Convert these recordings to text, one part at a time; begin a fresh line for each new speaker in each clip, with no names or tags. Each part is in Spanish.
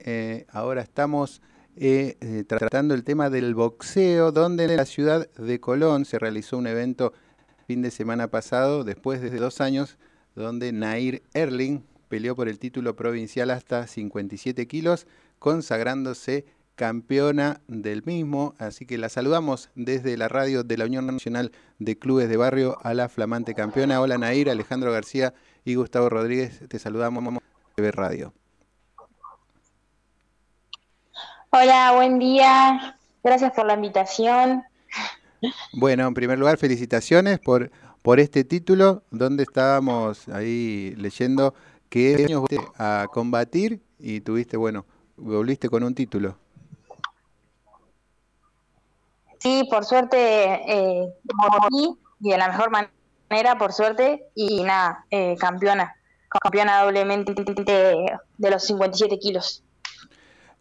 eh, ahora estamos eh, eh, tratando el tema del boxeo, donde en la ciudad de Colón se realizó un evento fin de semana pasado, después de dos años, donde Nair Erling peleó por el título provincial hasta 57 kilos, consagrándose campeona del mismo. Así que la saludamos desde la radio de la Unión Nacional de Clubes de Barrio a la flamante campeona. Hola Nair, Alejandro García y Gustavo Rodríguez, te saludamos de Radio.
Hola, buen día. Gracias por la invitación.
Bueno, en primer lugar, felicitaciones por, por este título, donde estábamos ahí leyendo que años a combatir y tuviste, bueno, volviste con un título.
Sí, por suerte, eh, y de la mejor manera, por suerte, y nada, eh, campeona, campeona doblemente de los 57 kilos.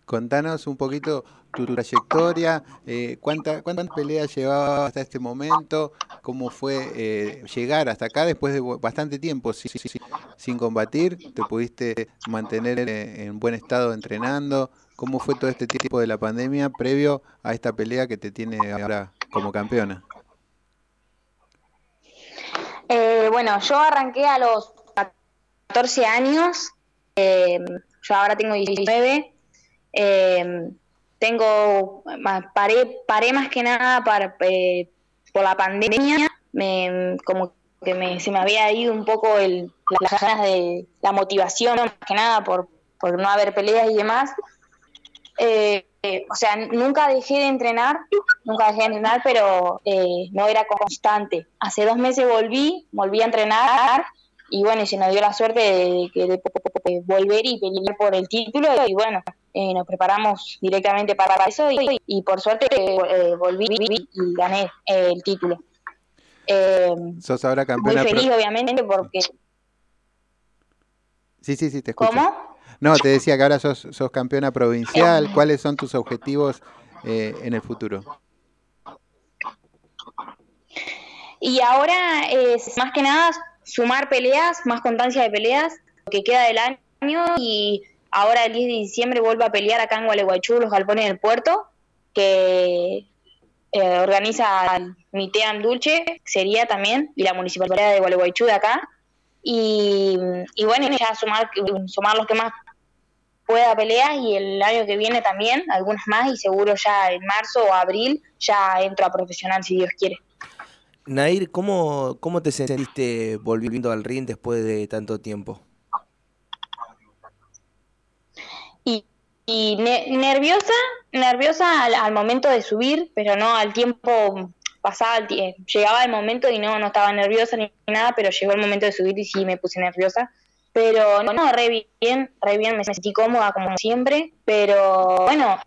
Contanos un poquito tu, trayectoria, eh, cuántas peleas llevabas hasta este momento, cómo fue eh, llegar hasta acá después de bastante tiempo sin, combatir, te pudiste mantener en buen estado entrenando, cómo fue todo este tiempo de la pandemia previo a esta pelea que te tiene ahora como campeona.
Eh, bueno, yo arranqué a los 14 años, yo ahora tengo 19 eh, tengo, paré, paré más que nada para, eh, por la pandemia, me, como que me, se me había ido un poco el, las ganas de la motivación, más que nada por, por no haber peleas y demás. Eh, o sea, nunca dejé de entrenar, nunca dejé de entrenar, pero eh, no era constante. Hace dos meses volví, volví a entrenar y bueno, y se nos dio la suerte de, de, volver y pelear por el título y bueno, eh, nos preparamos directamente para eso y, por suerte eh, volví y gané eh, el título.
Sos ahora campeona.
Muy feliz, obviamente, porque...
Sí, sí, sí, te escucho. ¿Cómo? No, te decía que ahora sos, sos campeona provincial. ¿Cuáles son tus objetivos en el futuro?
Y ahora es más que nada sumar peleas, más constancia de peleas, lo que queda del año y ahora el 10 de diciembre vuelvo a pelear acá en Gualeguaychú, los galpones del puerto, que eh, organiza Mitean Dulce, sería también, y la municipalidad de Gualeguaychú de acá. Y, bueno, ya sumar, sumar los que más pueda peleas y el año que viene también, algunas más, y seguro ya en marzo o abril ya entro a profesional si Dios quiere.
Nair, ¿cómo, ¿cómo te sentiste volviendo al ring después de tanto tiempo?
Y, nerviosa, nerviosa al, momento de subir, pero no al tiempo pasaba, llegaba el momento y no, no estaba nerviosa ni nada, pero llegó el momento de subir y sí me puse nerviosa. Pero no, re bien, re bien, me sentí cómoda como siempre, pero bueno,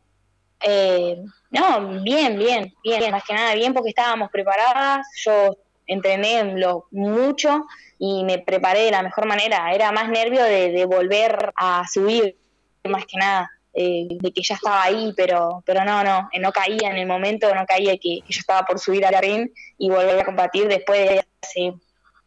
eh, no, bien, bien, bien, más que nada bien porque estábamos preparadas, yo entrené lo mucho y me preparé de la mejor manera, era más nervio de, volver a subir, más que nada, eh, de que ya estaba ahí, pero pero no, no, no caía en el momento, no caía que, yo estaba por subir al ring y volver a combatir después de hace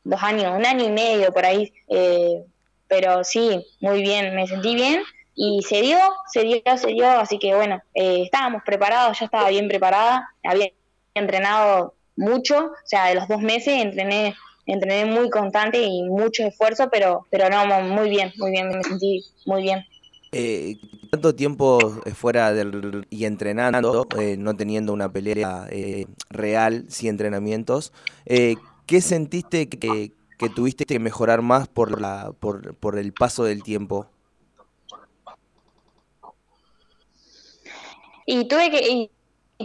dos años, un año y medio por ahí, eh, pero sí, muy bien, me sentí bien y se dio, se dio, se dio, así que bueno, eh, estábamos preparados, ya estaba bien preparada, había entrenado mucho, o sea, de los dos meses entrené, entrené muy constante y mucho esfuerzo, pero, pero no, muy bien, muy bien, me sentí muy bien.
Eh, tanto tiempo fuera del, y entrenando, eh, no teniendo una pelea eh, real, sin entrenamientos, eh, ¿qué sentiste que, que, tuviste que mejorar más por, la, por, por el paso del tiempo?
Y tuve que y,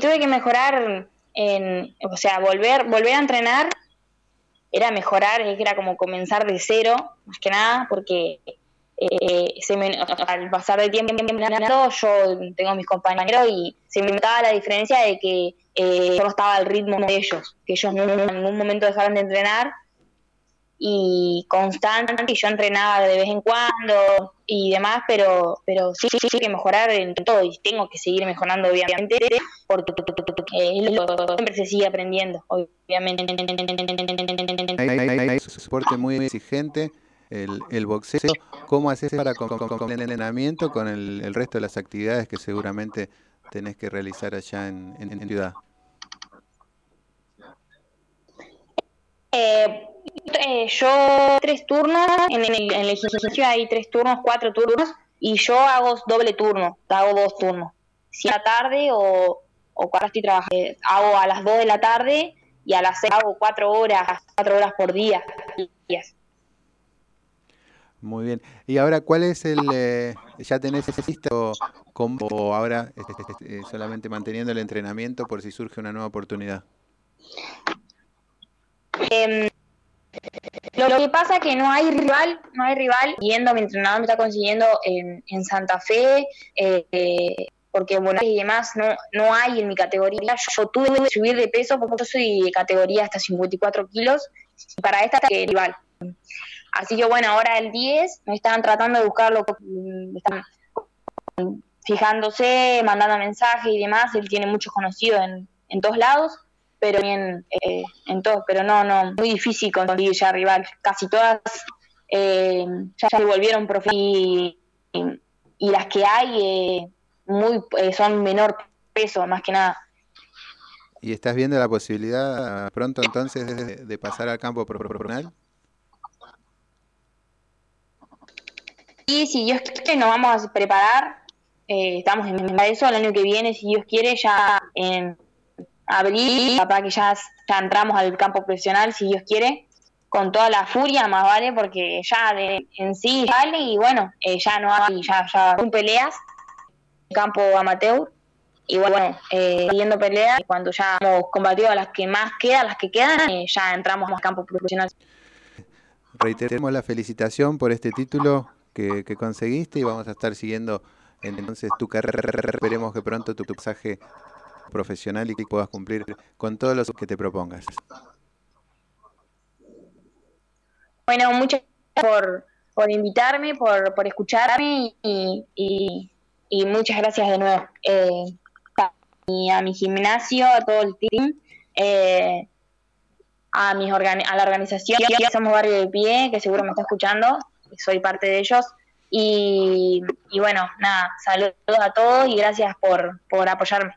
tuve que mejorar en o sea volver volver a entrenar era mejorar era como comenzar de cero más que nada porque eh, se me, al pasar del tiempo yo tengo mis compañeros y se me notaba la diferencia de que eh, yo estaba al ritmo de ellos que ellos en ningún momento dejaron de entrenar y constante y yo entrenaba de vez en cuando y demás, pero pero sí, sí, sí que mejorar en todo y tengo que seguir mejorando obviamente porque siempre se sigue aprendiendo, obviamente.
Hay, un soporte muy exigente el, boxeo. ¿Cómo haces para con, el entrenamiento con el, resto de las actividades que seguramente tenés que realizar allá en, en, Ciudad?
Eh, eh, yo tres turnos, en el, en el ejercicio hay tres turnos, cuatro turnos, y yo hago doble turno, hago dos turnos. Si a la tarde o, o cuando estoy trabajando, hago a las dos de la tarde y a las seis hago cuatro horas, cuatro horas por día.
Muy bien. Y ahora, ¿cuál es el... Eh, ¿Ya tenés ese listo o ahora este, este, este, eh, solamente manteniendo el entrenamiento por si surge una nueva oportunidad?
Eh, lo que pasa es que no hay rival, no hay rival. Yendo, mi entrenador me está consiguiendo en, en Santa Fe, eh, porque bueno, y demás no, no hay en mi categoría. Yo tuve que subir de peso porque yo soy de categoría hasta 54 kilos. Y para esta que rival. Así que bueno, ahora el 10 me están tratando de buscarlo, están fijándose, mandando mensajes y demás. Él tiene muchos conocidos en, en todos lados pero bien eh, en todo, pero no, no, muy difícil conseguir ya rival. Casi todas eh, ya se volvieron profe y, las que hay eh, muy son menor peso, más que nada.
¿Y estás viendo la posibilidad pronto entonces de, pasar al campo profesional?
Sí, si Dios quiere nos vamos a preparar, estamos en eso el año que viene, si Dios quiere, ya en abril, para que ya, ya entramos al campo profesional, si Dios quiere, con toda la furia, más vale, porque ya de, en sí vale y bueno, eh, ya no hay, ya, ya un peleas, campo amateur, y bueno, eh, siguiendo peleas, cuando ya hemos combatido a las que más quedan, las que quedan, eh, ya entramos al campo profesional.
Reiteremos la felicitación por este título que, que conseguiste y vamos a estar siguiendo entonces tu carrera. Esperemos que pronto tu pasaje profesional y que puedas cumplir con todos los que te propongas.
Bueno, muchas gracias por, invitarme, por, por escucharme y, y, muchas gracias de nuevo eh, a, mi, gimnasio, a todo el team, eh, a, mis a la organización, Somos Barrio de Pie, que seguro me está escuchando, soy parte de ellos. Y, y bueno, nada, saludos a todos y gracias por, por apoyarme.